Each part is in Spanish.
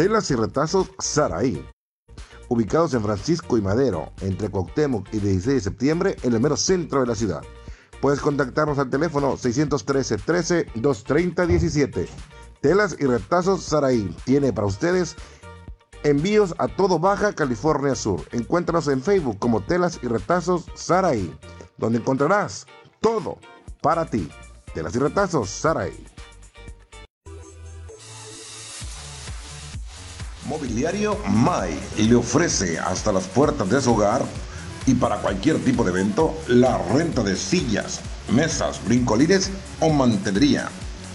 Telas y retazos Saraí. Ubicados en Francisco y Madero, entre Cuauhtémoc y 16 de septiembre, en el mero centro de la ciudad. Puedes contactarnos al teléfono 613 13 230 17. Telas y retazos Saraí tiene para ustedes envíos a todo Baja California Sur. Encuéntranos en Facebook como Telas y retazos Saraí, donde encontrarás todo para ti. Telas y retazos Saraí. Mobiliario Mai le ofrece hasta las puertas de su hogar y para cualquier tipo de evento la renta de sillas, mesas, brincolines o mantelería.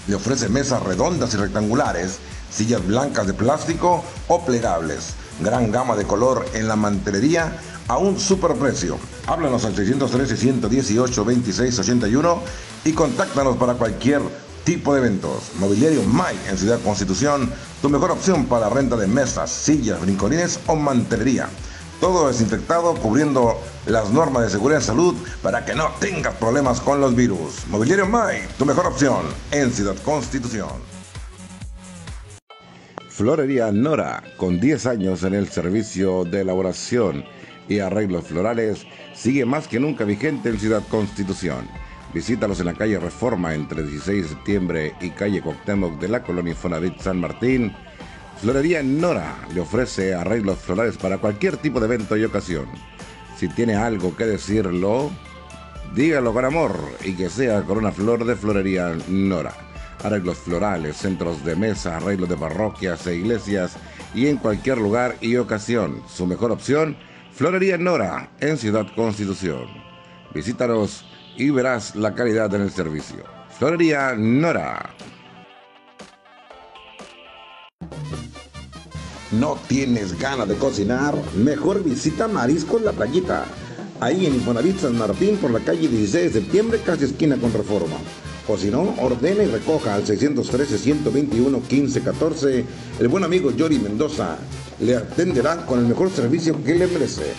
Le ofrece mesas redondas y rectangulares, sillas blancas de plástico o plegables. Gran gama de color en la mantelería a un superprecio. Háblanos al 613 118 2681 y contáctanos para cualquier tipo de eventos. Mobiliario Mai en Ciudad Constitución, tu mejor opción para renta de mesas, sillas, brincolines o mantelería. Todo desinfectado cubriendo las normas de seguridad y salud para que no tengas problemas con los virus. Mobiliario Mai, tu mejor opción en Ciudad Constitución. Florería Nora, con 10 años en el servicio de elaboración y arreglos florales, sigue más que nunca vigente en Ciudad Constitución Visítalos en la calle Reforma entre 16 de septiembre y calle Coctemoc de la colonia Infonavit San Martín. Florería Nora le ofrece arreglos florales para cualquier tipo de evento y ocasión. Si tiene algo que decirlo, dígalo con amor y que sea con una flor de Florería Nora. Arreglos florales, centros de mesa, arreglos de parroquias e iglesias y en cualquier lugar y ocasión. Su mejor opción, Florería Nora en Ciudad Constitución. Visítanos y verás la calidad en el servicio. Florería Nora. ¿No tienes ganas de cocinar? Mejor visita Mariscos La Playita. Ahí en Infonavit San Martín por la calle 16 de septiembre, casi esquina con Reforma. O si no, ordene y recoja al 613-121-1514. El buen amigo Yori Mendoza le atenderá con el mejor servicio que le merece.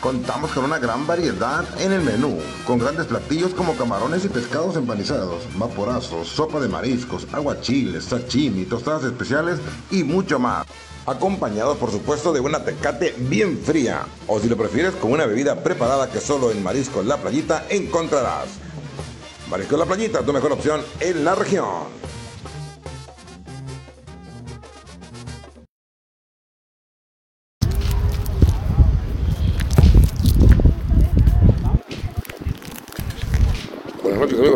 Contamos con una gran variedad en el menú, con grandes platillos como camarones y pescados empanizados, vaporazos, sopa de mariscos, aguachiles, sashimi, tostadas especiales y mucho más. Acompañado por supuesto de una tecate bien fría, o si lo prefieres con una bebida preparada que solo en Marisco La Playita encontrarás. Marisco La Playita, tu mejor opción en la región.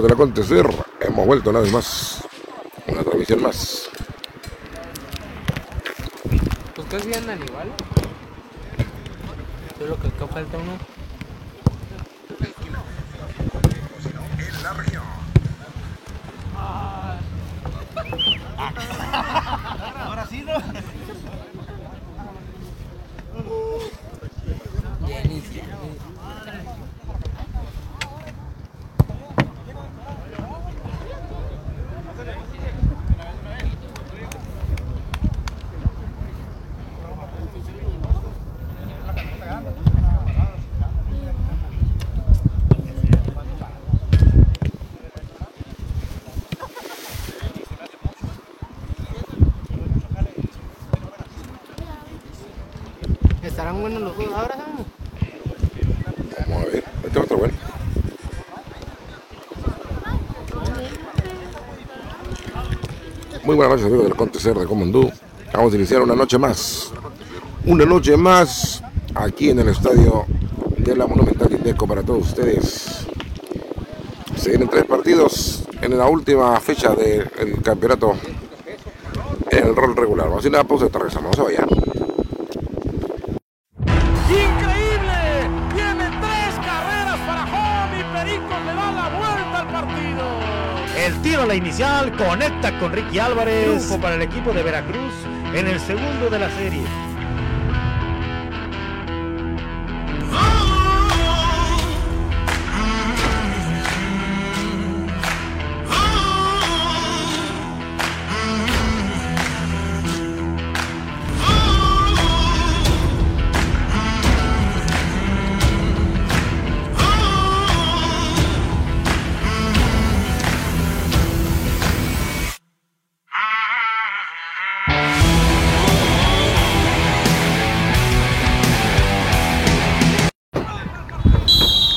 Del acontecer, hemos vuelto una vez más, una transmisión más. Pues casi andan igual. Solo que acá falta uno. En la región. Ahora sí, ¿no? Estarán buenos los juegos ahora, ¿no? Vamos a ver, este otro bueno. Muy buenas noches amigos del acontecer de Comondú. Vamos a iniciar una noche más. Una noche más aquí en el estadio de la Monumental Indeco para todos ustedes. Se vienen tres partidos en la última fecha del campeonato en el rol regular. Vamos a a una pausa y regresamos. Vamos a vayan. Conecta con Ricky Álvarez. Triunfo para el equipo de Veracruz en el segundo de la serie.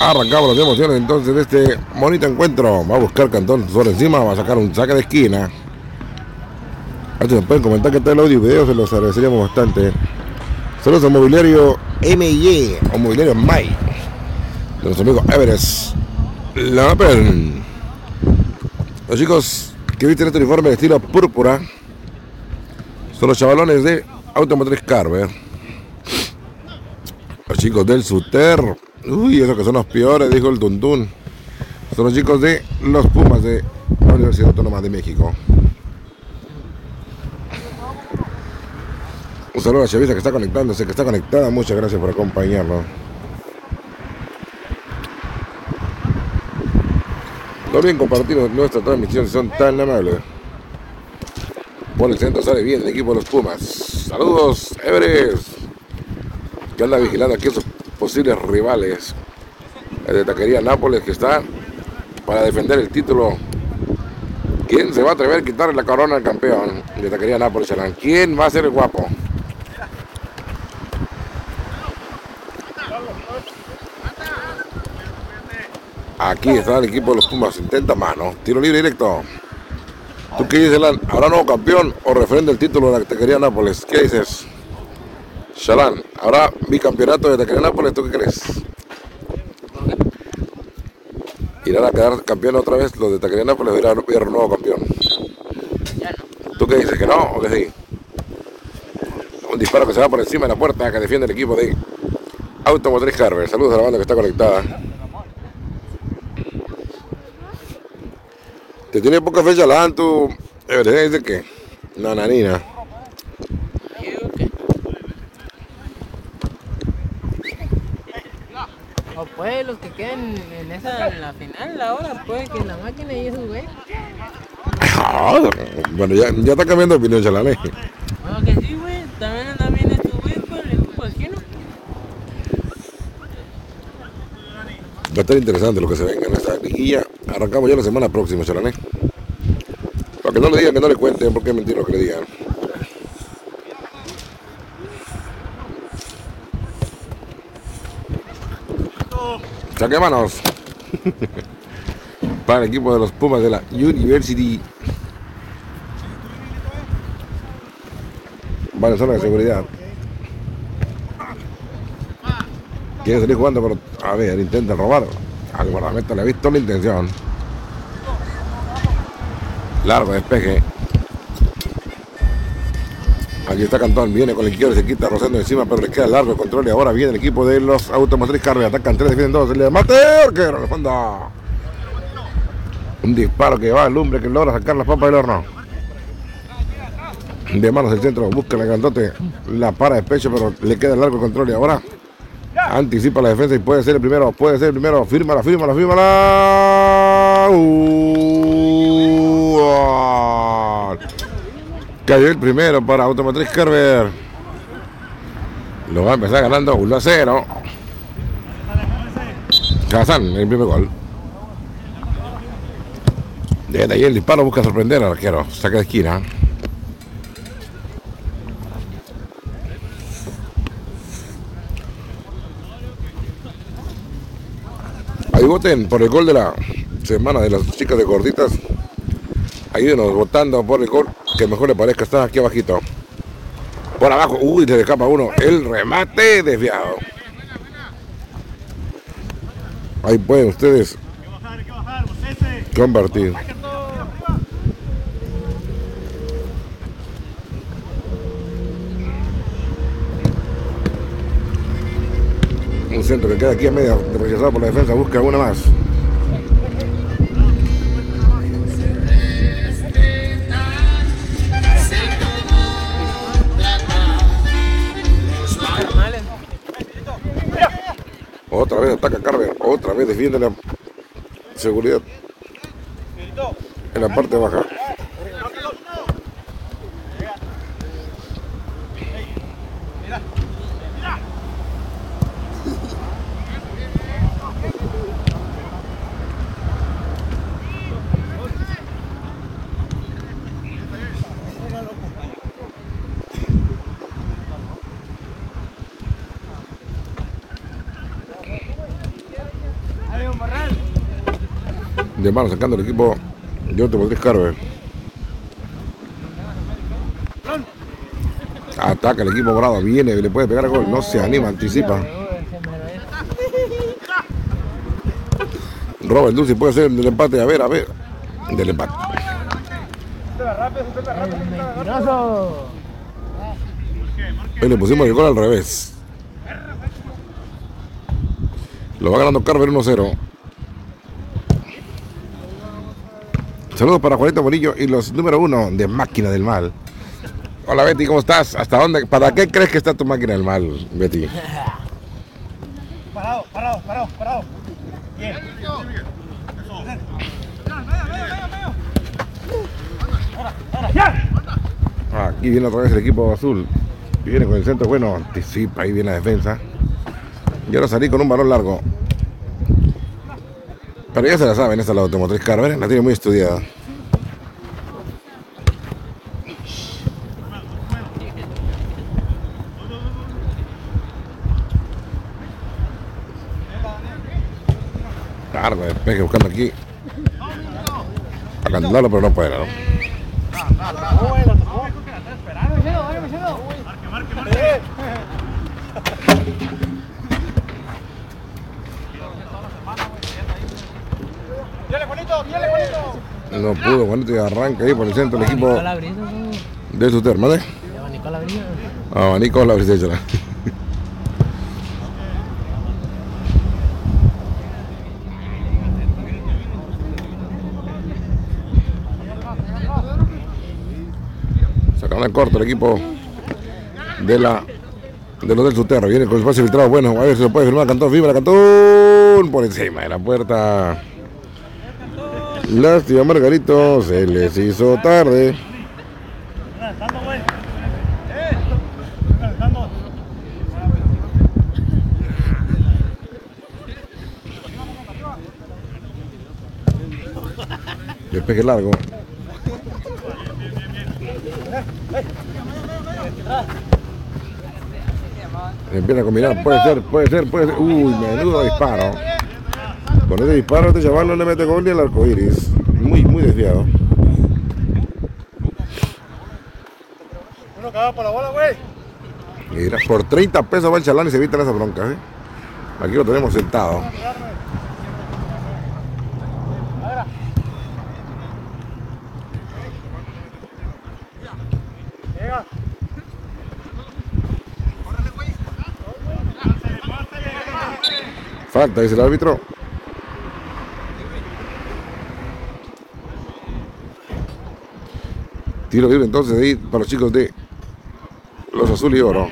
Arrancamos las emociones entonces de este bonito encuentro. Va a buscar Cantón por encima, va a sacar un saque de esquina. Antes nos pueden comentar que tal el audio y video, se los agradeceríamos bastante. Saludos al mobiliario MY o mobiliario May de nuestro amigo Everest Lapen. Los chicos que visten este uniforme de estilo púrpura son los chavalones de Automotriz Carver. Los chicos del Suter. Uy, esos que son los peores, dijo el Tuntún. Son los chicos de los Pumas de la Universidad Autónoma de México. Un saludo a la chavista que está conectándose, que está conectada. Muchas gracias por acompañarnos. No olviden compartir nuestra transmisión si son tan amables. Por el centro sale bien el equipo de los Pumas. Saludos, Everest. Que anda vigilando aquí a sus posibles rivales. De Taquería Nápoles que está para defender el título. ¿Quién se va a atrever a quitarle la corona al campeón de Taquería Nápoles? ¿Quién va a ser el guapo? Aquí está el equipo de los Pumas. Intenta mano. Tiro libre directo. ¿Tú qué dices, Lan? ¿Habrá nuevo campeón o refrenda el título de la Taquería Nápoles? ¿Qué dices? Shalan, ¿habrá bicampeonato de Nápoles? ¿Tú qué crees? ¿Irán a quedar campeón otra vez los de Taquería Nápoles o irán a un nuevo campeón? ¿Tú qué dices? ¿Que no o que sí? Un disparo que se va por encima de la puerta que defiende el equipo de Automotriz Harvard. Saludos a la banda que está conectada. Te tiene poca fecha la tú. Dice que. Nananina. O pues los que queden en esa en la final ahora, puede que la máquina y esos güey. bueno, ya, ya está cambiando de opinión, Chalane. Bueno, que sí, güey. También anda bien este güey con el equipo esquino. Va a estar interesante lo que se venga en esta liguilla. Arrancamos ya la semana próxima, Chalané. Para que no le digan, que no le cuenten, porque es mentira lo que le digan. Saque manos. Para el equipo de los Pumas de la University. Van en zona de seguridad. Quiere salir jugando, pero a ver, intenta robar. Al guardameta le ha visto la intención. Largo despeje. Aquí está Cantón, viene con el izquierdo, se quita rozando encima, pero le queda largo el control y ahora viene el equipo de los Automotriz Carve. Atacan tres, defienden dos, le mate, arquero, le fondo. Un disparo que va al lumbre que logra sacar la papa del horno. De manos del centro, busca el grandote, la para de pecho, pero le queda largo el control y ahora anticipa la defensa y puede ser el primero, puede ser el primero, fírmala, fírmala, fírmala. Uh, cayó el primero para Automotriz Carver. Lo va a empezar ganando 1 a 0. Kazan, el primer gol. Desde ahí el disparo busca sorprender al arquero. Saca de esquina. Ahí voten por el gol de la semana de las chicas de gorditas. Ayúdenos votando por el gol que mejor le parezca. Está aquí abajito. Por abajo. Uy, se le escapa uno. El remate desviado. Ahí pueden ustedes compartir. Un centro que queda aquí a media, rechazado por la defensa, busca una más. Otra vez ataca Carver, otra vez defiende la seguridad en la parte baja. De mano sacando el equipo de Automotriz Carver. Ataca el equipo morado, viene, le puede pegar el gol, no se anima, anticipa. Robert Dulce puede ser del empate, a ver, a ver. Del empate. Le pusimos el gol al revés. Lo va ganando Carver 1-0. Saludos para Juanito Bonillo y los número uno de Máquina del Mal. Hola Betty, ¿cómo estás? ¿Hasta dónde? ¿Para qué crees que está tu máquina del mal, Betty? Parado, parado, parado, parado. Bien. Aquí viene otra vez el equipo azul. Viene con el centro bueno, anticipa, ahí viene la defensa. Y ahora salí con un balón largo. Pero ya se la saben, esta es la automotriz Carver, la tiene muy estudiada. Largo despeje buscando aquí. A cantarlo, pero no puede, ¿no? Viene, Juanito, viene, Juanito. No pudo, Juanito, y arranca ahí por el centro el equipo la brisa, ¿no? de su terma, ¿eh? Le abanicó la brisa. Abanico la brisa échala. Sacaron en corto el equipo de la de los del Suterra. Viene con el espacio filtrado. Bueno, a ver si lo puede firmar Cantón. Fibra Cantón por encima de la puerta. Lástima, Margarito. Se les hizo tarde. Despeje largo. Empieza a combinar, puede ser, puede ser, puede ser. Uy, menudo disparo. Con ese disparo este chaval no le mete gol ni al arco iris. Muy, muy desviado. Uno va por la bola, güey. Mira, por 30 pesos va el chalán y se evitan esas broncas, ¿eh? Aquí lo tenemos sentado. Falta, dice el árbitro. Tiro libre entonces ahí para los chicos de los azul y oro.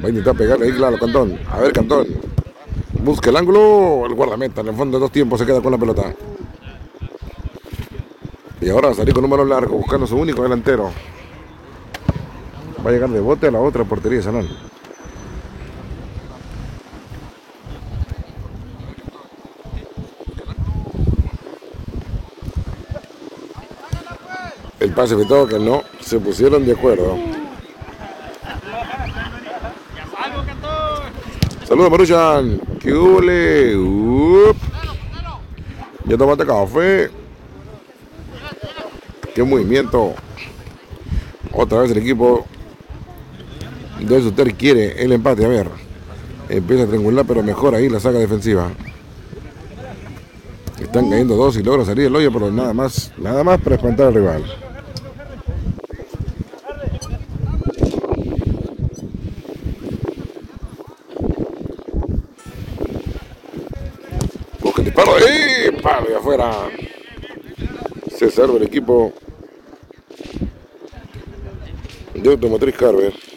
Va a intentar pegarle ahí, claro, Cantón. A ver, Cantón. Busca el ángulo. El guardameta en el fondo de dos tiempos se queda con la pelota. Y ahora salir con un balón largo buscando su único delantero. Va a llegar de bote a la otra portería de Sanón. Me toca, no, se pusieron de acuerdo. Saludos, Maruchan. ¿Qué hule? Ya tomaste café. Qué movimiento. Otra vez el equipo de Suter quiere el empate. A ver. Empieza a triangular, pero mejor ahí la saga defensiva. Están cayendo dos y logra salir el hoyo, pero nada más, nada más para espantar al rival. Disparo. ¡Eh! Palo de afuera. Se salva el equipo de Automotriz Carver.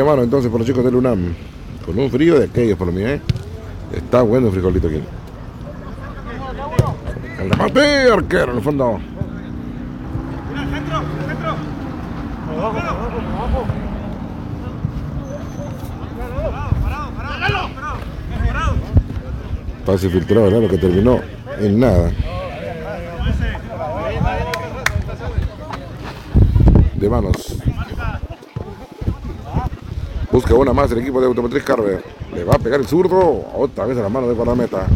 Mano entonces por los chicos del UNAM. Con un frío de aquellos por mí, ¿eh? Está bueno el frijolito aquí. El remate, arquero en el fondo. Centro, centro. Abajo, abajo. Pase filtrado, ¿verdad? Lo que terminó en nada. De manos. Busca una más el equipo de Automotriz Carver. Le va a pegar el zurdo. Otra vez a la mano de guardameta.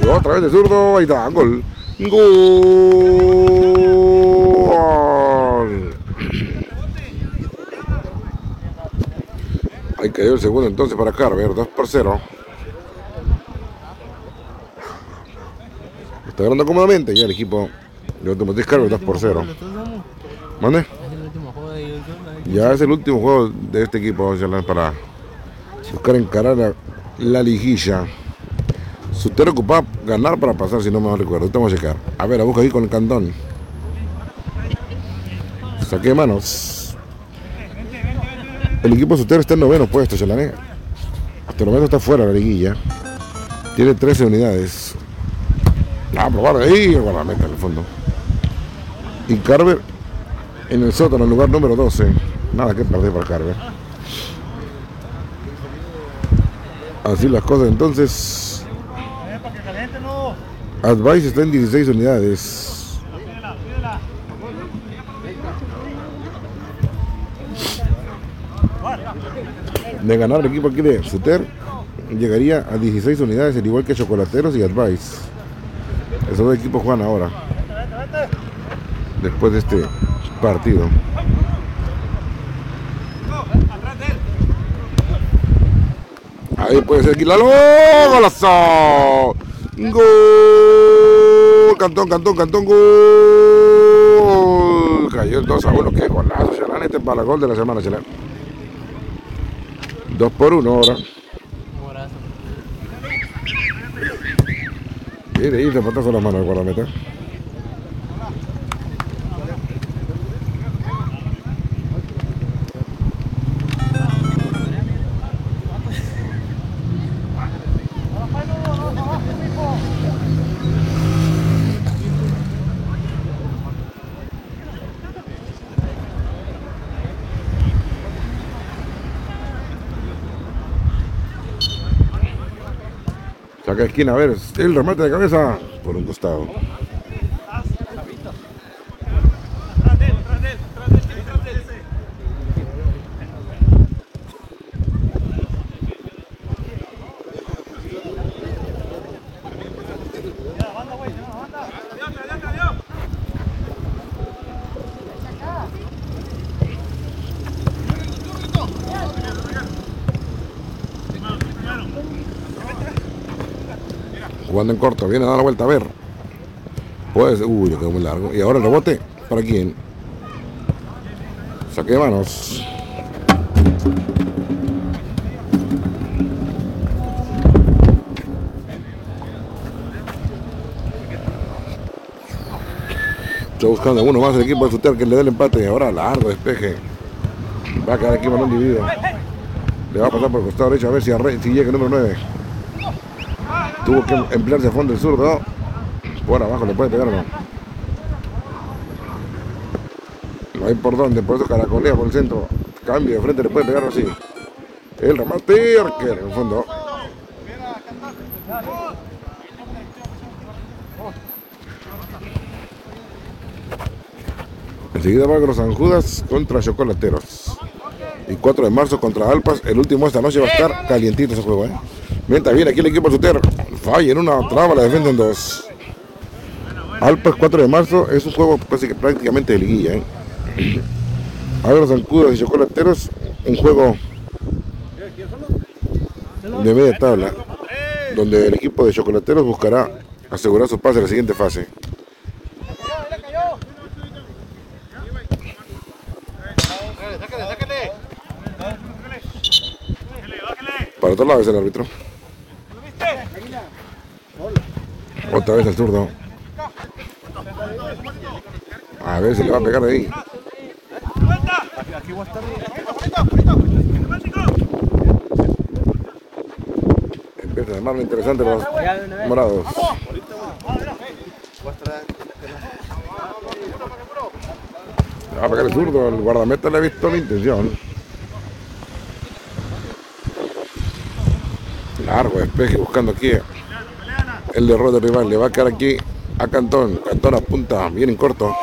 Y otra vez el zurdo. Ahí está. Gol. Gol. Ahí cayó el segundo entonces para Carver. 2 por 0. Está ganando cómodamente ya el equipo de Automotriz Carver 2 por 0. ¿Mande? Es el último juego de ellos. ¿no? Ya es el último juego de este equipo para buscar encarar la, la liguilla. Si usted ocupa ganar para pasar, si no me recuerdo. Ahorita Vamos a checar. A ver, la busca ahí con el cantón. Saque de manos. El equipo Sutero está en noveno puesto, Chalané. Hasta el momento está fuera la liguilla. Tiene 13 unidades. Ah, probar ahí, guardameta en el fondo. Y Carver en el sótano, en lugar número 12. Nada que perder para Carver. Así las cosas entonces. Advice está en 16 unidades. De ganar el equipo aquí de Suter, llegaría a 16 unidades, al igual que Chocolateros y Advice. Esos dos equipos juegan ahora, después de este partido. Ahí puede ser Quilalo. ¡Golazo! ¡Gol! Cantón, cantón, cantón, gol. Cayó el 2 a 1. ¡Qué golazo, Chelán! Este es para el gol de la semana, Chelán. 2 por 1 ahora. Morazo. Mire, ahí se patazo la mano el guardameta. Esquina, a ver, el remate de cabeza por un costado. En corto, viene a dar la vuelta a ver. Puede ser, uy, le quedó muy largo. Y ahora el rebote, ¿para quién? Saque de manos. Está buscando uno más el equipo de Suter que le dé el empate. Y ahora largo despeje. Va a quedar aquí balón dividido. Le va a pasar por el costado derecho a ver si, si llega el número 9. Tuvo que emplearse a fondo el zurdo. Por abajo le puede pegar o no. No hay por dónde, por eso caracolea por el centro. Cambio de frente, le puede pegar así. El remate, arquero en el fondo. Enseguida va San Judas contra Chocolateros. Y 4 de marzo contra Alpas. El último esta noche va a estar calientito ese juego, ¿eh? Mientras viene aquí el equipo Suter. Falla en una traba, la defienden dos. Alpas 4 de marzo es un juego que prácticamente de liguilla, ¿eh? Ahora los Zancudos y Chocolateros, un juego de media tabla, donde el equipo de Chocolateros buscará asegurar su pase a la siguiente fase. Para otro lado es el árbitro. Otra vez el zurdo. A ver si le va a pegar ahí. Empieza a armar lo interesante los morados. Le Va a pegar el zurdo, el guardameta le ha visto la intención. Largo despeje buscando aquí el error del rival. Le va a quedar aquí a Cantón. Cantón apunta bien en corto.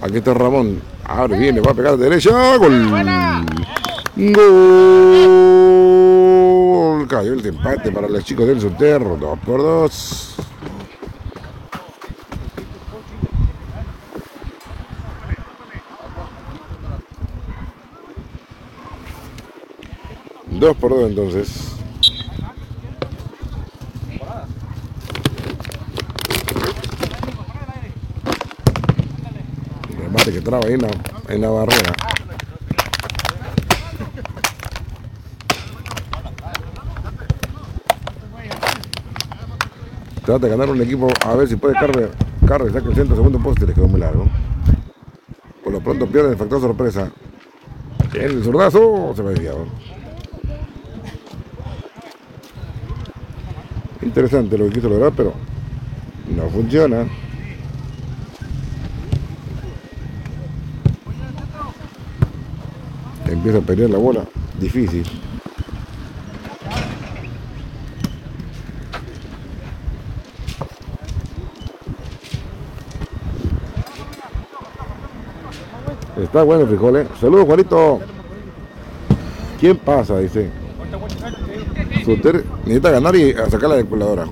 Aquí está Ramón. Abre bien, le va a pegar de derecha. Gol. Gol. Cayó el empate para los chicos del Soterro. 2 por 2. Dos por dos entonces. El ahí en la, en la barrera. Trata de ganar un equipo a ver si puede Carver. Carver saca el centro, segundo poste, le quedó muy largo. Por lo pronto pierde el factor sorpresa. El zurdazo se va desviado. Interesante lo que quiso lograr, pero no funciona. Empieza a pelear la bola, difícil. Está bueno el frijol, ¿eh? Saludos, Juanito. ¿Quién pasa? Dice. Necesita ganar y sacar la calculadora.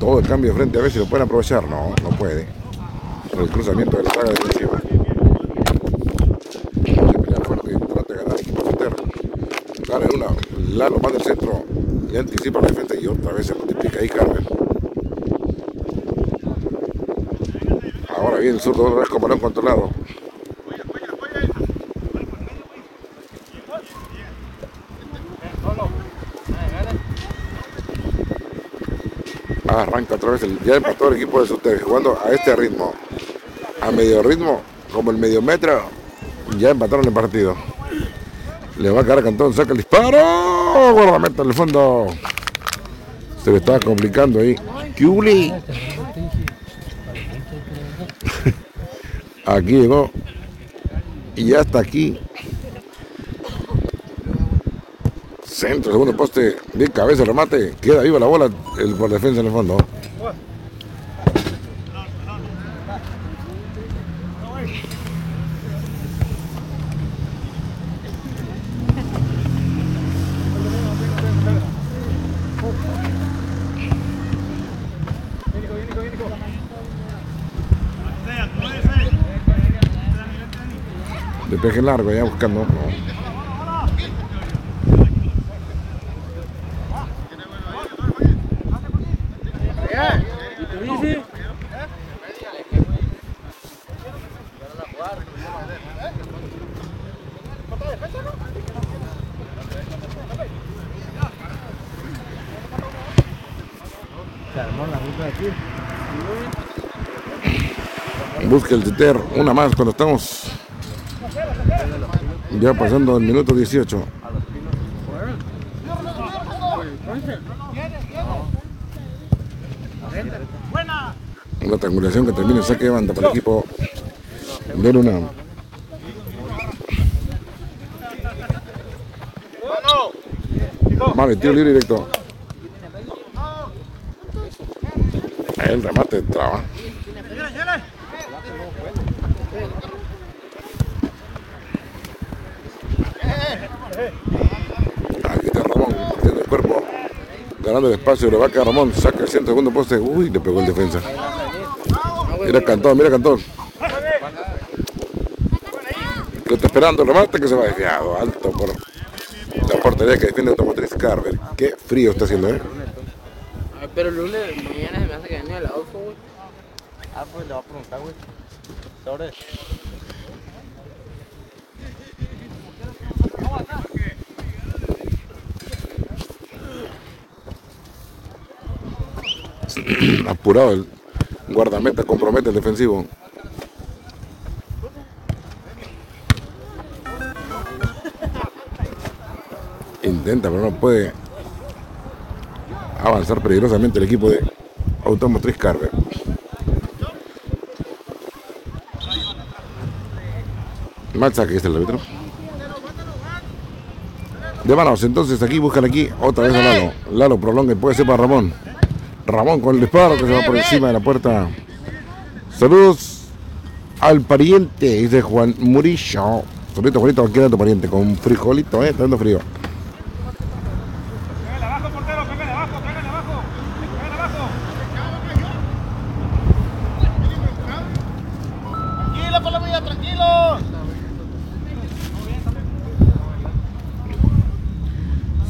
Todo el cambio de frente a ver si lo pueden aprovechar. No, no puede. El cruzamiento de la saga defensiva. Hay que pelear fuerte y trata de ganar el equipo una. Lalo más del centro. Le anticipa la defensa y otra vez se multiplica ahí Carmen. Ahora viene el zurdo otra vez lo han controlado. Arranca otra vez, el, ya empató el equipo de Suter jugando a este ritmo, a medio ritmo, como el medio metro, ya empataron el partido. Le va a caer Cantón, saca el disparo, guardameta en el fondo. Se le estaba complicando ahí. Kiuli. Aquí llegó. Y ya está aquí. Centro, segundo poste, de cabeza, remate. Queda viva la bola el por defensa en el fondo. Peje largo, ya buscando. Busca el Titer, una más cuando estamos ya pasando el minuto 18. Una triangulación que termina saque de banda para el equipo de Luna. Vale, tiro libre directo. El remate traba. Aquí está Ramón, metiendo el cuerpo, ganando el espacio, le va a quedar Ramón, saca el centro, segundo poste, uy, le pegó el defensa. Mira Cantón, mira Cantón. Lo está esperando el remate que se va desviado, alto por la portería que defiende Automotriz Carver. Qué frío está haciendo, eh. Pero el lunes, mañana se me hace que viene el auto, güey. Ah, pues le voy a preguntar, güey. Apurado el guardameta, compromete el defensivo. Intenta, pero no puede avanzar peligrosamente el equipo de Automotriz Carver. Mal saque, este es el árbitro. de manos. Entonces aquí buscan aquí otra vez a Lalo. Lalo prolonga, puede ser para Ramón. Ramón con el disparo que se va por encima de la puerta. Saludos al pariente, dice Juan Murillo. Solito, Juanito, aquí era tu pariente, con frijolito, eh, está dando frío.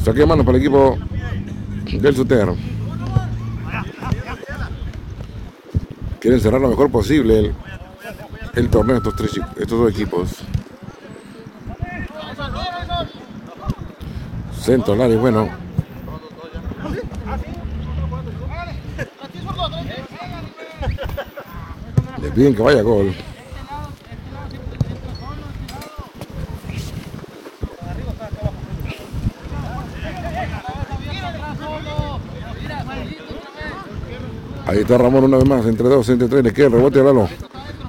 Saque de manos para el equipo del Sutero. Quieren cerrar lo mejor posible el, el torneo estos, tres, estos dos equipos. Centro bueno. Le piden que vaya gol. Ahí Ramón una vez más, entre dos, entre tres, le queda el rebote a Lalo.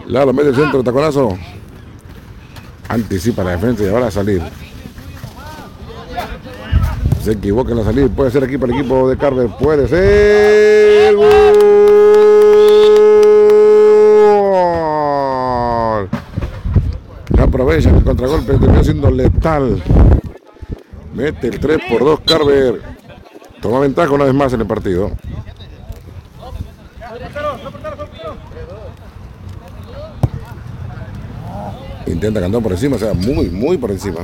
Lalo mete el centro, taconazo. Anticipa la defensa y ahora a salir. Se equivoca en la salida, puede ser aquí para el equipo de Carver, puede ser. ¡Gol! Aprovecha el contragolpe, terminó siendo letal. Mete el 3 por 2 Carver. Toma ventaja una vez más en el partido. Intenta cantar por encima, o sea, muy, muy por encima.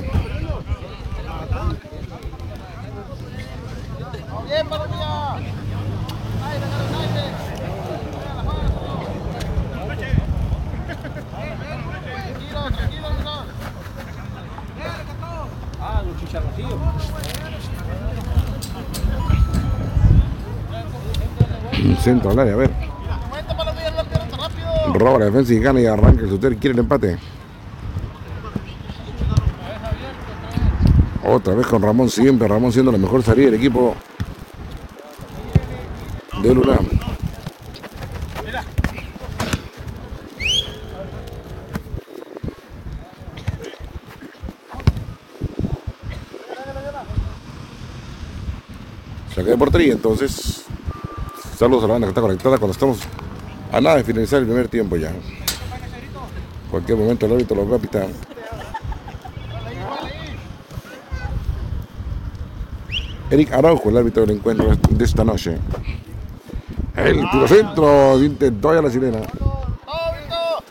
Centro al área, a ver. Roba la defensa y gana y arranca el Suter. Quiere el empate. Otra vez con Ramón siempre. Ramón siendo la mejor salida del equipo de Lula. Saque de portería entonces. Saludos a la banda que está conectada cuando estamos a nada de finalizar el primer tiempo ya. Cualquier momento el árbitro lo va a pitar. Eric Araujo, el árbitro del encuentro de esta noche. El tiro centro, intentó ya la sirena. ¡Oh, Vito!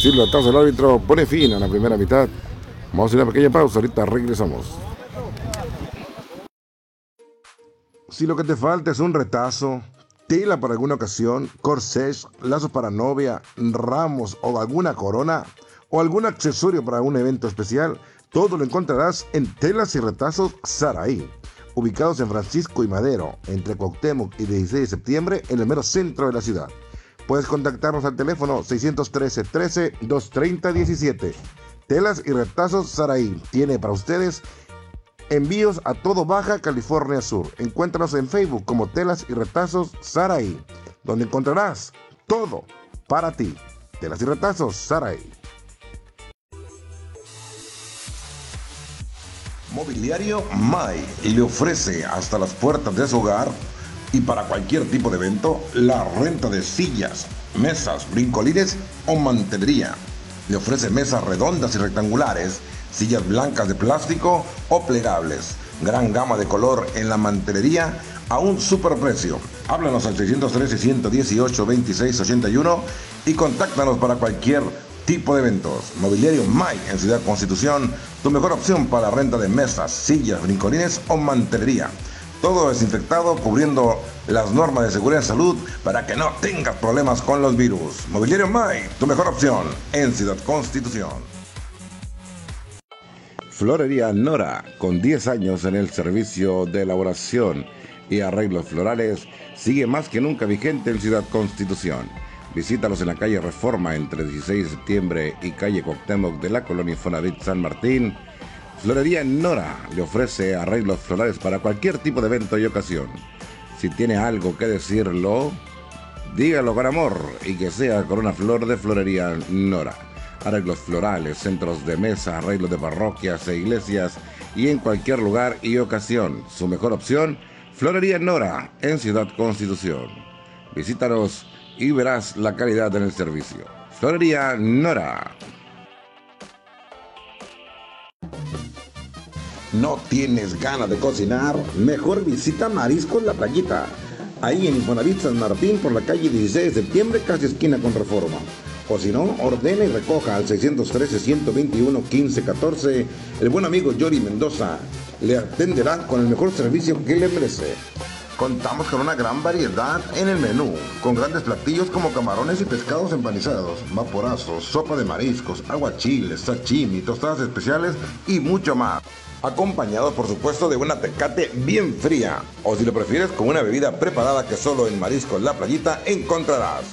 Silbatazo el árbitro pone fin a la primera mitad. Vamos a una pequeña pausa, ahorita regresamos. Si lo que te falta es un retazo, tela para alguna ocasión, corsés, lazos para novia, ramos o alguna corona o algún accesorio para un evento especial, todo lo encontrarás en Telas y Retazos Saraí, ubicados en Francisco y Madero, entre Cuauhtémoc y 16 de septiembre, en el mero centro de la ciudad. Puedes contactarnos al teléfono 613 13 230 17. Telas y Retazos Saraí tiene para ustedes envíos a todo Baja California Sur. Encuéntranos en Facebook como Telas y Retazos Saraí, donde encontrarás todo para ti. Telas y Retazos Saraí. Mobiliario Mai le ofrece hasta las puertas de su hogar y para cualquier tipo de evento la renta de sillas, mesas, brincolines o mantelería. Le ofrece mesas redondas y rectangulares, sillas blancas de plástico o plegables. Gran gama de color en la mantelería a un superprecio. Háblanos al 613-118-2681 y contáctanos para cualquier tipo de eventos. Mobiliario Mai en Ciudad Constitución, tu mejor opción para renta de mesas, sillas, brincolines o mantelería. Todo desinfectado cubriendo las normas de seguridad y salud para que no tengas problemas con los virus. Mobiliario Mai, tu mejor opción en Ciudad Constitución. Florería Nora, con 10 años en el servicio de elaboración y arreglos florales, sigue más que nunca vigente en Ciudad Constitución. Visítalos en la calle Reforma entre 16 de septiembre y calle Cuauhtémoc de la colonia Infonavit San Martín. Florería Nora le ofrece arreglos florales para cualquier tipo de evento y ocasión. Si tiene algo que decirlo, dígalo con amor y que sea con una flor de Florería Nora. arreglos florales, centros de mesa, arreglos de parroquias e iglesias y en cualquier lugar y ocasión. Su mejor opción, Florería Nora, en Ciudad Constitución. Visítanos y verás la calidad en el servicio. Florería Nora. ¿No tienes ganas de cocinar? Mejor visita Mariscos La Playita. Ahí en Infonavit San Martín por la calle 16 de septiembre, casi esquina con Reforma. O si no, ordene y recoja al 613-121-1514. El buen amigo Yori Mendoza le atenderá con el mejor servicio que le merece. Contamos con una gran variedad en el menú, con grandes platillos como camarones y pescados empanizados, vaporazos, sopa de mariscos, aguachiles, sashimi, tostadas especiales y mucho más. Acompañado por supuesto de una tecate bien fría, o si lo prefieres con una bebida preparada que solo en Marisco La Playita encontrarás.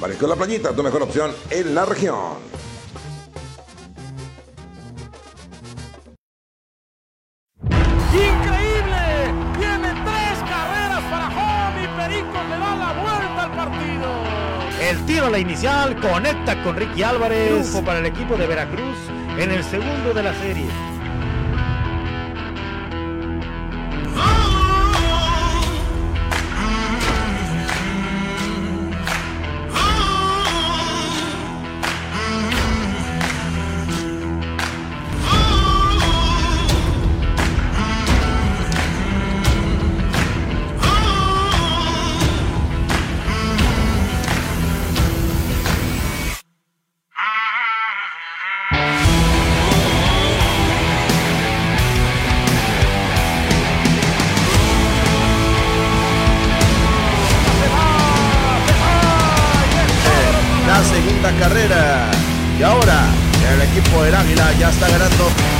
Marisco La Playita, tu mejor opción en la región. Tiro a la inicial conecta con Ricky Álvarez. Triunfo para el equipo de Veracruz en el segundo de la serie. Águila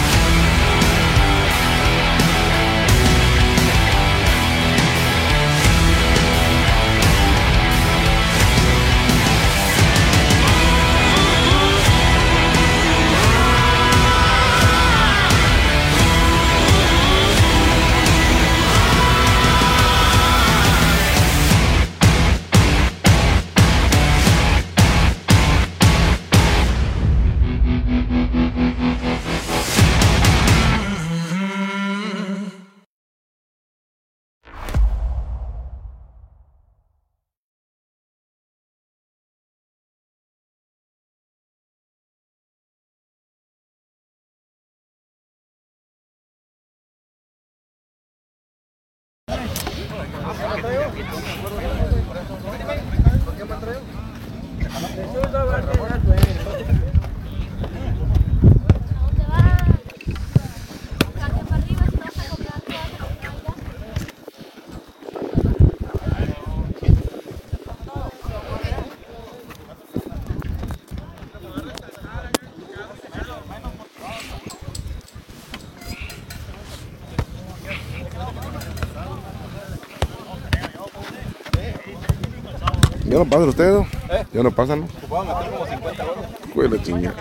ya está ganando. ¿Ya no pasan ustedes? ¿Eh? ¿Ya no pasan? Puedo meter como 50 goles. Pues la chinga.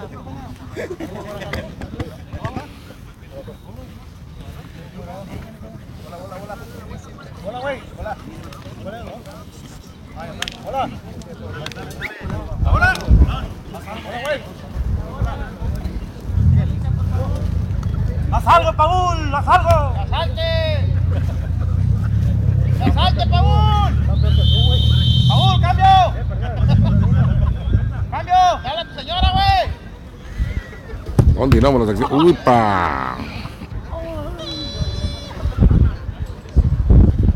Hola, güey. Hola. Hola. Hola. Hola, güey. ¡Haz algo, Paul! ¡Haz algo! ¡Asalte! ¡Asalte! ¡Paul, cambio! ¡Cambio! ¡Dale a tu señora, güey! Continuamos la sección. ¡Uy, pa!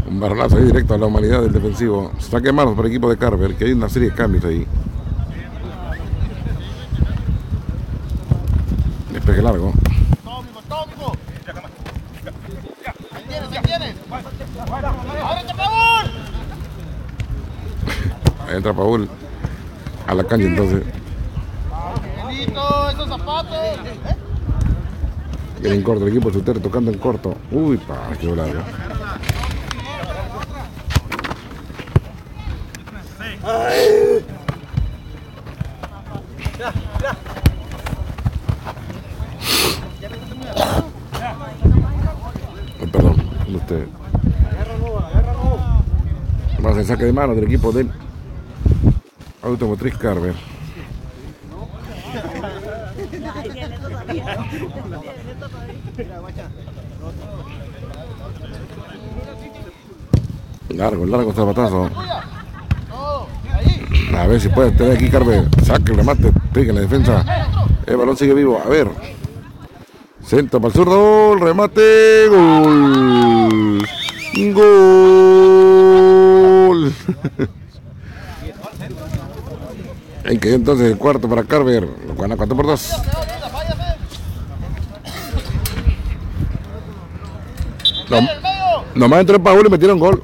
Un barronazo ahí directo a la humanidad del defensivo. Está quemando por el equipo de Carver, que hay una serie de cambios ahí. Despeje largo. Entra Paul a la cancha entonces. Benito, esos zapatos. ¿Eh? Viene en corto el equipo de Sutero tocando en corto. Uy, pa, qué largo. Ay, Perdón, usted. Más el saque de mano del equipo del Automotriz Carver. A ver si puede tener aquí Carver. Saque el remate, pega en la defensa. El balón sigue vivo. A ver. Centro para el zurdo. el Remate. Gol. Gol. En que entonces el cuarto para Carver. Lo gana 4 por 2. No, nomás entró en Paul y metieron gol.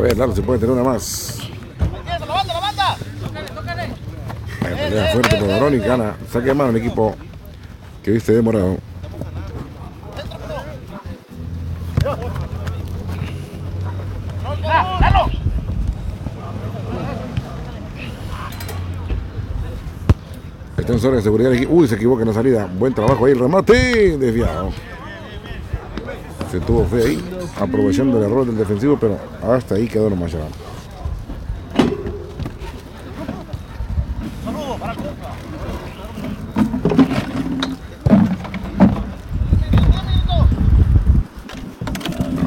ver, Lalo, se puede tener una más. Ahí, pelea fuerte por varón y gana. Saque de mano el equipo que viste demorado. Extensor de seguridad. Uy, se equivoca en la salida. Buen trabajo ahí. El remate desviado. Se tuvo fe ahí. Aprovechando el error del defensivo, pero hasta ahí quedó nomás ya.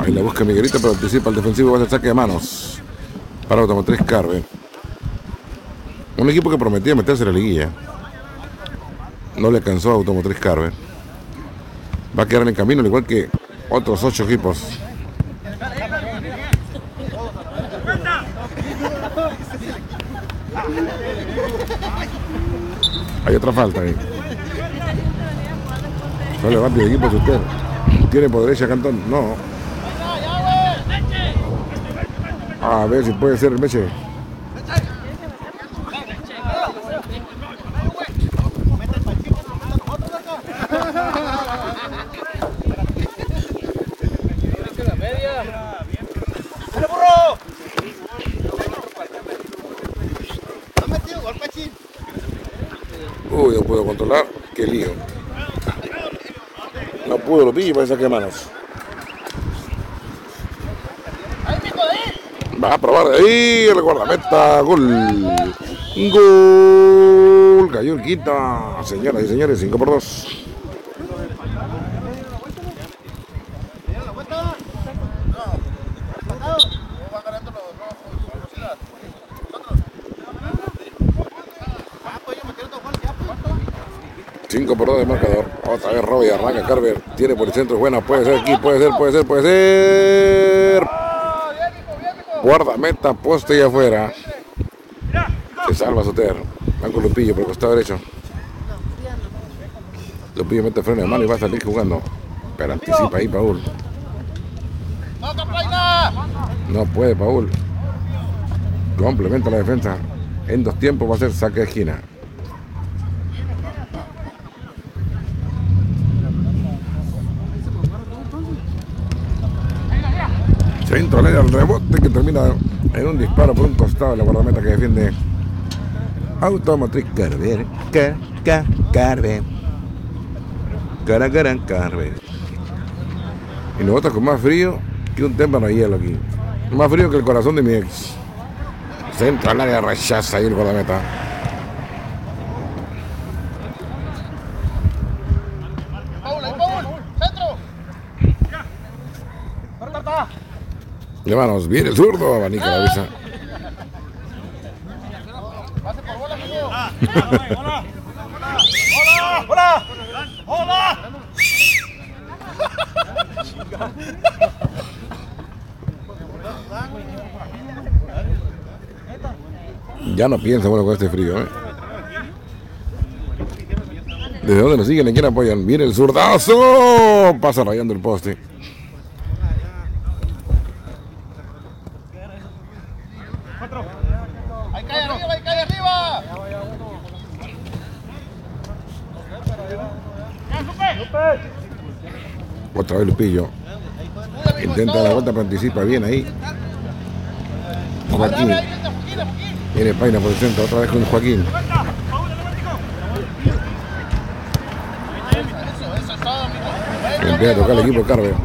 Ahí la busca Miguelito, pero anticipa el defensivo. Va a ser saque de manos. Para Automotriz Carve. Un equipo que prometía meterse en la liguilla. No le alcanzó a Automotriz Carve. Va a quedar en el camino, al igual que otros ocho equipos. Hay otra falta ahí. No levante el equipo si usted. ¿Tiene por derecha Cantón? No. A ver si puede ser el Meche. Uy, no puedo controlar. Qué lío. No para saque de manos. Va a probar ahí el guardameta. Gol. Gol. Cayó el quita. Señoras y señores, 5 por 2. Cinco por dos de marcador. Arranca Carver. Tiene por el centro. Buena. Puede ser aquí. Puede ser, puede ser, puede ser. Guardameta, poste y afuera. Se salva Soter. Van con Lupillo por el costado derecho. Lupillo mete freno de mano y va a salir jugando. Pero anticipa ahí Paul. No puede Paul. Complementa la defensa. En dos tiempos va a ser saque de esquina. El rebote que termina en un disparo por un costado de la guardameta que defiende Automotriz Carver. Car, car, Carver. Cara, cara, Carver. Y bota con más frío que un témpano de hielo aquí. Más frío que el corazón de mi ex. Centro al área, rechaza ahí el guardameta. De manos, viene el zurdo, abanica la visa. Ya no piensa bueno con este frío, ¿eh? ¿Desde dónde nos siguen? ¿En quién apoyan? Viene el zurdazo. Pasa rayando el poste. Ahí cae arriba, ahí cae arriba. Intenta la vuelta, pero anticipa bien ahí. Joaquín. Viene Paina por el centro, otra vez con Joaquín. Empieza a tocar el equipo Carver.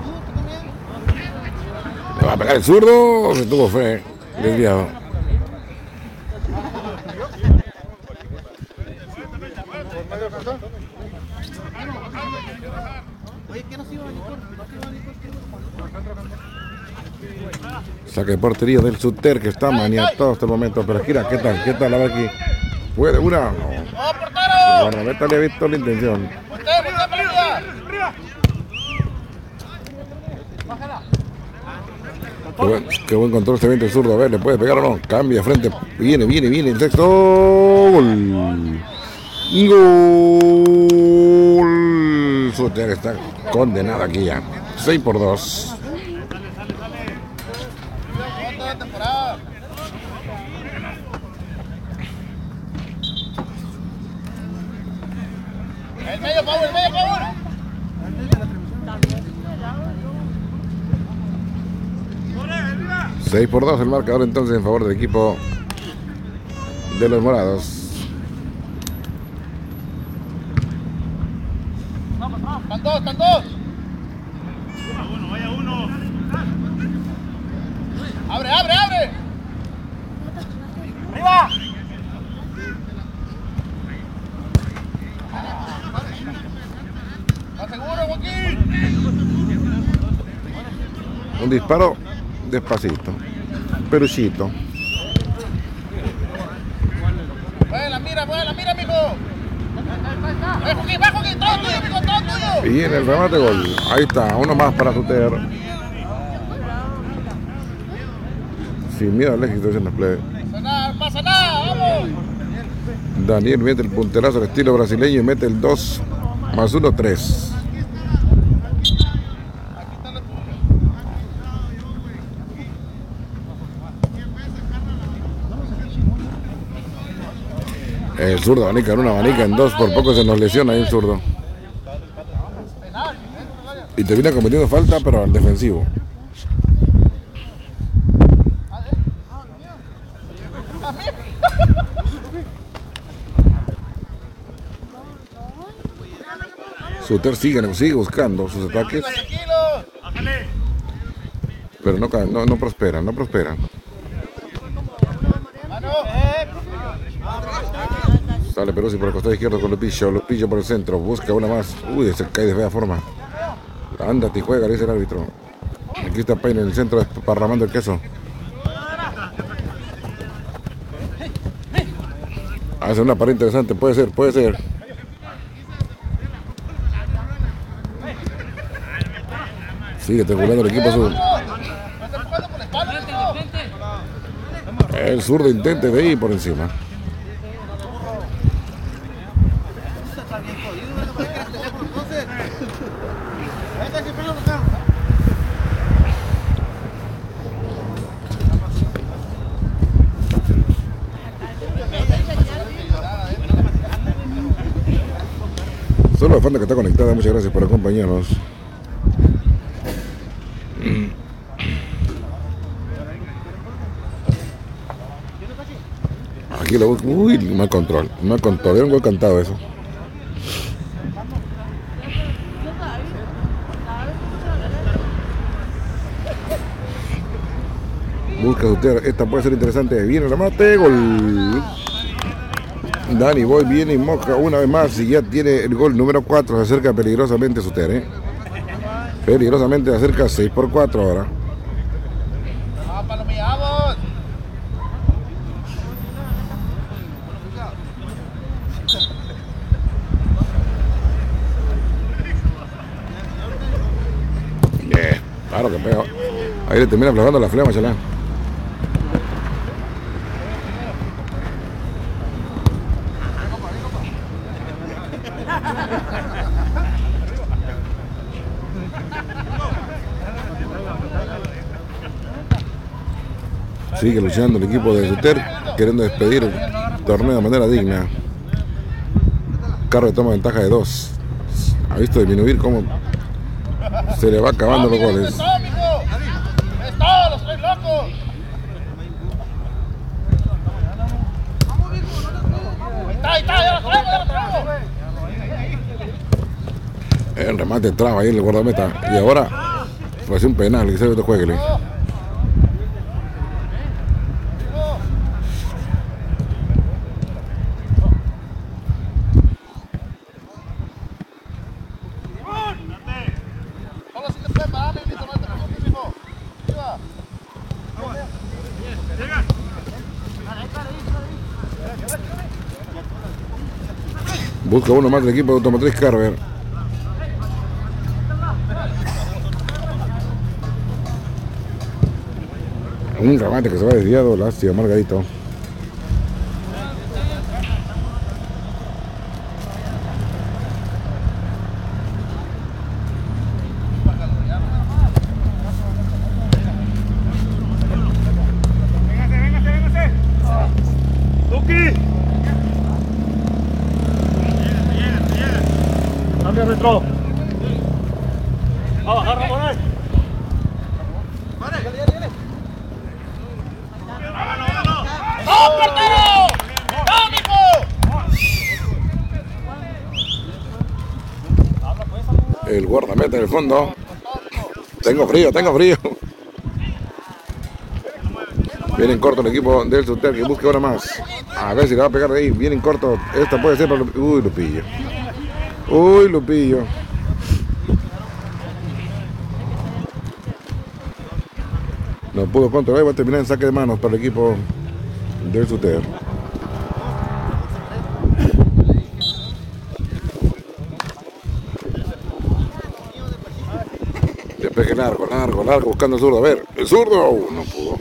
Le va a pegar el zurdo, se tuvo fe. Desviado. Saque portería del Suter que está maniatado hasta el momento. Pero gira, ¿qué tal? ¿Qué tal? A ver aquí. ¿Puede una? No. El guardameta le ha visto la intención. Qué buen, qué buen control este viento el zurdo. A ver, ¿le puede pegar o no? Cambia frente. Viene, viene, viene. El sexto. Gol. Gol. Suter está condenado aquí ya. 6 por 2. 6 por 2 el marcador entonces en favor del equipo de los morados. Vamos, vamos. Están dos, están dos. Vaya uno, vaya uno. Abre, abre, abre. Arriba. ¿Estás seguro, Joaquín? Un disparo despacito. Peruchito. Mueve la mira, mueve la mira, mijo. Va, Joaquín, va, Joaquín. Todo tuyo, mijo, todo tuyo. Y en el remate gol. Ahí está, uno más para Suter. Sin miedo al éxito en los play. Pasa nada, pasa nada, vamos. Daniel mete el punterazo al estilo brasileño y mete el 2 más 1, 3. El zurdo abanica en una abanica en dos, por poco se nos lesiona ahí el zurdo. Y termina cometiendo falta, pero al defensivo. Suter sigue, sigue buscando sus ataques, pero no, no, no prospera, no prospera. Sale Peruzzi por el costado izquierdo con Lupillo, Lupillo por el centro, busca una más. Uy, se cae de fea forma. Ándate y juega, dice el árbitro. Aquí está Payne en el centro desparramando el queso. Hace una pared interesante, puede ser, puede ser. Sigue triangulando el equipo azul. El zurdo intente de ahí por encima. Solo la muchas gracias por acompañarnos. Aquí lo busco. Uy, mal control. Mal control. Era un gol cantado eso. Busca tierra. Esta puede ser interesante. Viene el remate. Gol. Dani Boy viene y moja una vez más y ya tiene el gol número 4. Se acerca peligrosamente su ¿eh? Peligrosamente se acerca 6 por 4 ahora. Claro que pega. Ahí le termina clavando la flema, chalán. Sigue luchando el equipo de Suter, queriendo despedir el torneo de manera digna. Carro toma ventaja de dos. ha visto disminuir cómo se le va acabando los goles. El remate traba ahí en el guardameta. Y ahora fue hacer un penal que se ve juegue. Solo si te puedes parar, mi mijo, no te preocupes, mijo. Arriba. Busca uno más del equipo de Automotriz Carver. Un remate que se va desviado, lástima, Margarito. El guardameta en el fondo. Tengo frío, tengo frío. Viene en corto el equipo del Suter que busca ahora más. A ver si le va a pegar ahí. Viene en corto. Esta puede ser para Lup- Uy, Lupillo. Uy, Lupillo. No pudo controlar. Va a terminar en saque de manos para el equipo del Suter. Despeje largo, buscando el zurdo. A ver, el zurdo. No pudo.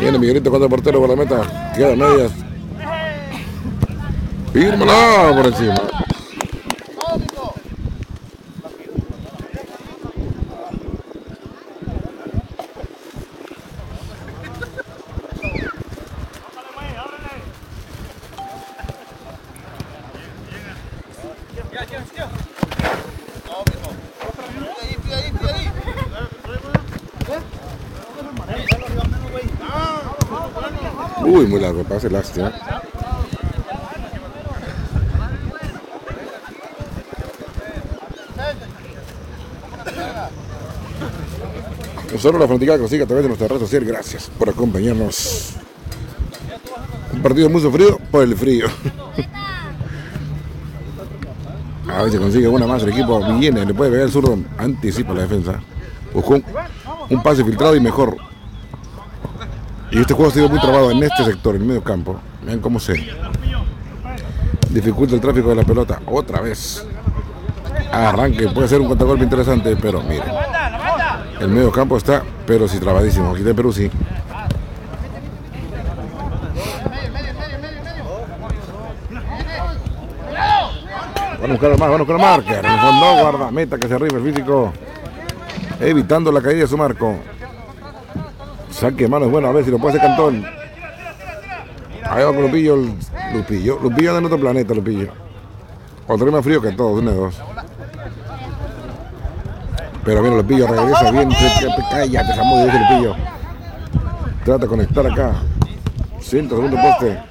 Viene Miguelito contra el portero por la meta. Queda medias. Fírmala por encima. ¡No, mijo! No, mijo. Ahí, pide ahí, pide ahí. Largo, pase lástima. Nosotros la que nos sigue a través de nuestra red social. Gracias por acompañarnos. Un partido muy sufrido por el frío. A ver si consigue una más. El equipo viene, le puede pegar el zurdo. Anticipa la defensa. Buscó un pase filtrado y mejor. Y este juego ha sido muy trabado en este sector, en el medio campo. Vean cómo se dificulta el tráfico de la pelota. Otra vez. Arranque, puede ser un contragolpe interesante, pero miren. El medio campo está, pero sí trabadísimo. Aquí de Perú sí. Van a buscar más, van a buscar. En el fondo, guardameta que se arriba el físico. Evitando la caída de su marco. Saque de mano es bueno, a ver si lo puede hacer Cantón. Ahí va con Lupillo, Lupillo. Lupillo anda en otro planeta, Lupillo. Otro más frío que todos, de dos. Pero bien, Lupillo regresa bien. Cállate, Samudio, dice Lupillo. Trata de conectar acá. Centro, segundo poste.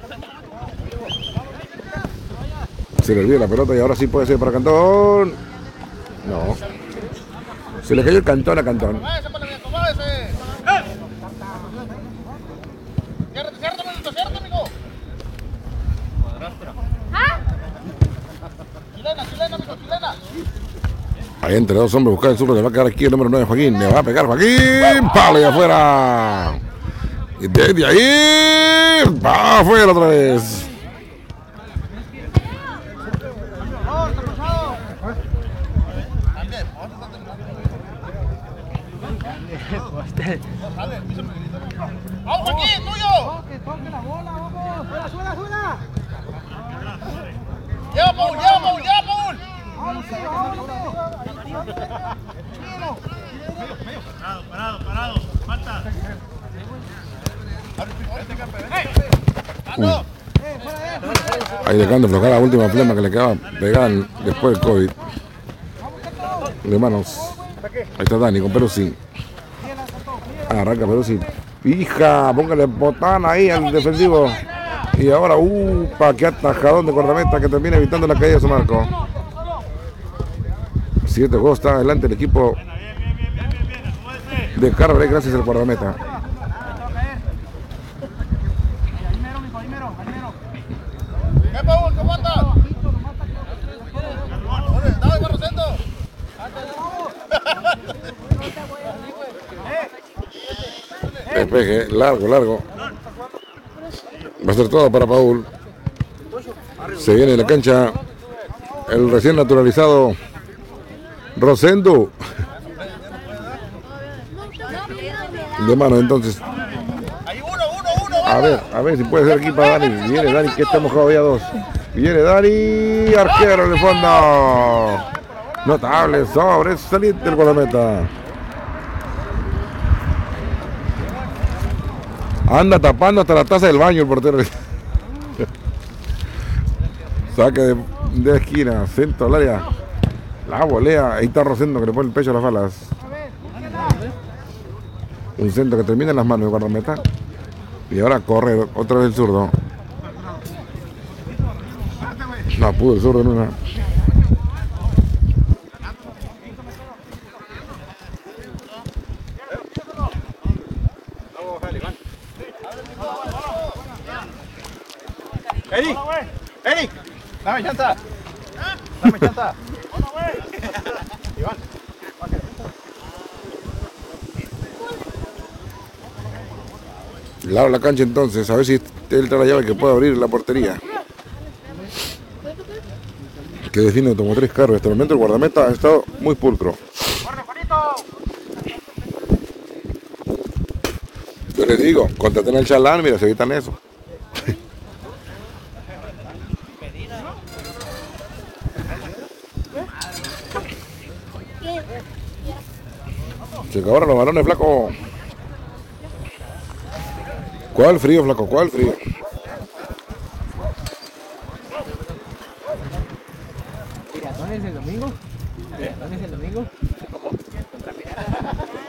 Se le olvida la pelota y ahora sí puede ser para Cantón. No. Se le cayó el cantón a Cantón. Entre dos hombres buscar el zurdo, le va a quedar aquí el número 9 Joaquín, le va a pegar Joaquín, palo y afuera. Y desde ahí, va afuera otra vez. Parado, parado, parado. Falta. Ahí dejando flocar la última flema que le quedaba pegada después del COVID. De manos. Ahí está Dani con Peruzzi. Ah, arranca Peruzzi. Hija, póngale botán ahí al defensivo. Y ahora, upa, qué atajadón de cortameta que termina evitando la caída de su marco. Siete juegos está adelante el equipo de Carvalho gracias al guardameta. Despeje, largo, largo. Va a ser todo para Paul. Se viene de la cancha el recién naturalizado Rosendo. De mano, entonces. A ver, a ver si puede ser aquí para Dani. Viene Dani, que está mojado dos. Viene Dani, arquero el fondo. Notable, sobre salir del guardameta. Anda tapando hasta la taza del baño el portero. Saque de, de esquina, centro al área. La volea. Ahí está Rosendo que le pone el pecho a las balas. Un centro que termina en las manos de guardameta. Y ahora corre otra vez el zurdo. No pudo el zurdo en una. Eri, Eri, dame chanta. Dame chanta. Lava la cancha entonces, a ver si él trae la llave que puede abrir la portería. Que define tomó tres carros. Hasta el momento el guardameta ha estado muy pulcro. Yo les digo, contraten al chalán, mira, se evitan eso. Se acabaron los balones, flaco. ¿Cuál frío, flaco? ¿Cuál frío? Piratón es el domingo. Piratón es el domingo.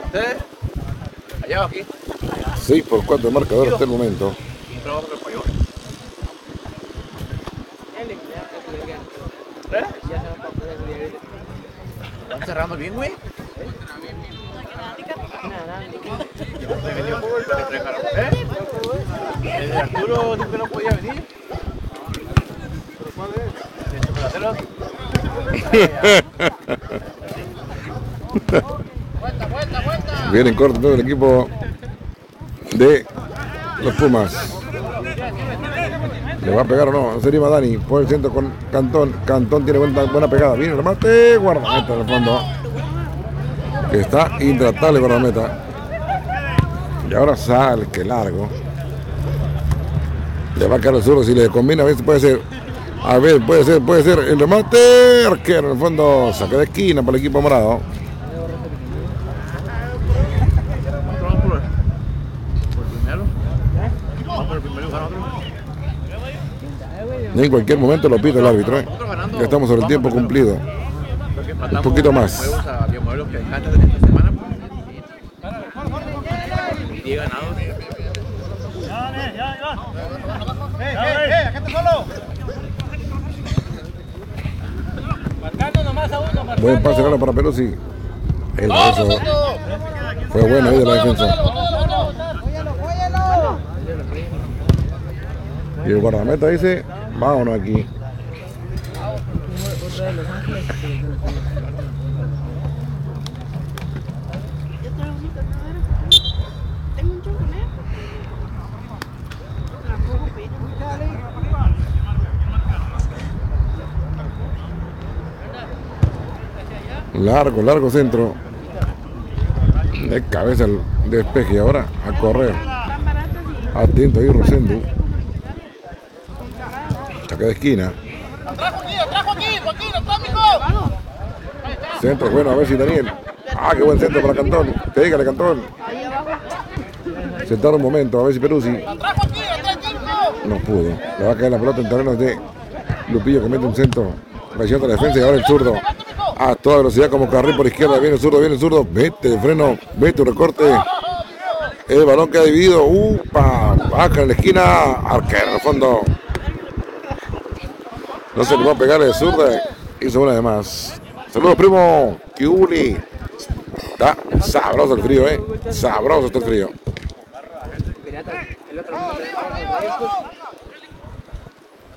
¿Ustedes? Allá o aquí. 6 por 4 de marcador hasta el momento. ¿Eh? Ya se va a pasar el día. ¿Están cerrando bien, güey? Nada, ¿Eh? El de Arturo dijo que no podía venir. ¿Pero cuál es? El chocolatero. Vuelta, vuelta, vuelta. Viene en corto todo el equipo de los Pumas. ¿Le va a pegar o no? Se anima Dani. Por el centro con Cantón. Cantón tiene buena, pegada. Viene el remate. Guardameta en el fondo. Está intratable guardameta. Y ahora sale, que largo. Le va a caer el zurdo si le combina. A si puede ser. A ver, puede ser, puede ser. El remate. Arquero en el fondo. Saque de esquina para el equipo morado. En cualquier momento lo pide el árbitro. ¿eh? Estamos sobre el tiempo cumplido. Empatamos poquito más. juegos a biomodelos que antes de esta semana. pues. Y 10 ganados. ¡Eh, eh, eh! ¡Acá está solo! Buen pase gana para Pelusi. El beso fue bueno ahí de la defensa. Y el guardameta dice, vámonos aquí. Tengo un chonco, ¿eh? La pongo pito. Largo, largo centro. De cabeza el despeje ahora a correr. Atento ahí Rosendo. Saca de esquina. Centro, bueno, a ver si Daniel. Ah, qué buen centro para Cantón. Pégale, Cantón. Sentar un momento, a ver si Pelusi. ¡Atrás, Joaquín! No pudo. Le va a caer la pelota en terrenos de Lupillo que mete un centro. Presiona la defensa y ahora el zurdo. A toda velocidad como carril por izquierda. Viene el zurdo, viene el zurdo. Vete de freno, vete un recorte. El balón queda dividido. Upa, baja en la esquina. Arquero el fondo. No se le va a pegar el zurda. Hizo una de más. Saludos, primo. Kiuli. Está sabroso el frío, eh. Sabroso está el frío.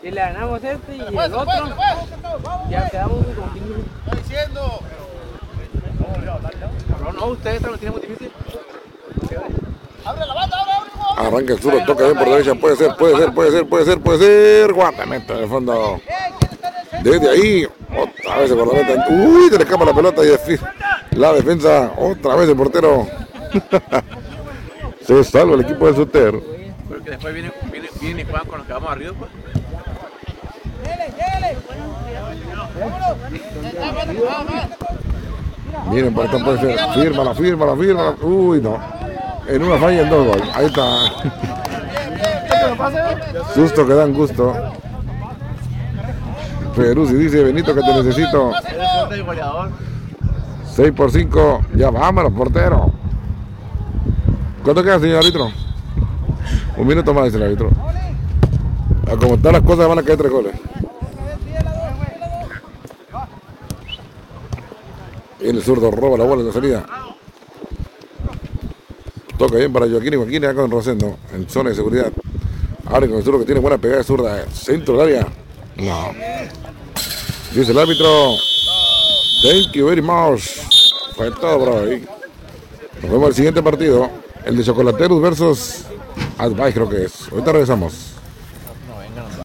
Y le ganamos este y el Pues, otro. pues, pues. Ya quedamos con 15 minutos. Estoy diciendo. No, no, ustedes lo tienen muy difícil. Abre la banda, abre, abre. Arranca el zurdo, toca bien por derecha. Puede ser, puede ser, puede ser, puede ser, puede ser. Guardameta en el fondo. Desde ahí, otra vez el guardameta. Uy, se le escapa la pelota y la defensa. Otra vez el portero. se salva el equipo del Suter. Porque después viene, viene, viene y juegan con los que vamos arriba, pues. Miren, por esto puede ser. Fírmala, fírmala, fírmala. Uy, no. En una falla, en dos goles. Ahí está. Susto que dan gusto. Perú, si dice Benito que te necesito. El goleador. 6 por 5. Ya vámonos, portero. ¿Cuánto queda, señor árbitro? Un minuto más, dice el árbitro. A como están las cosas, van a caer tres goles. El zurdo roba la bola en la salida. Toca bien para Joaquín y Joaquín acá con Rosendo en zona de seguridad. Abre con el zurdo que tiene buena pegada de zurda. Centro del área. No. Dice el árbitro. Thank you very much. Fue todo por hoy. Nos vemos el siguiente partido. El de Chocolateros versus Advice creo que es. Ahorita regresamos.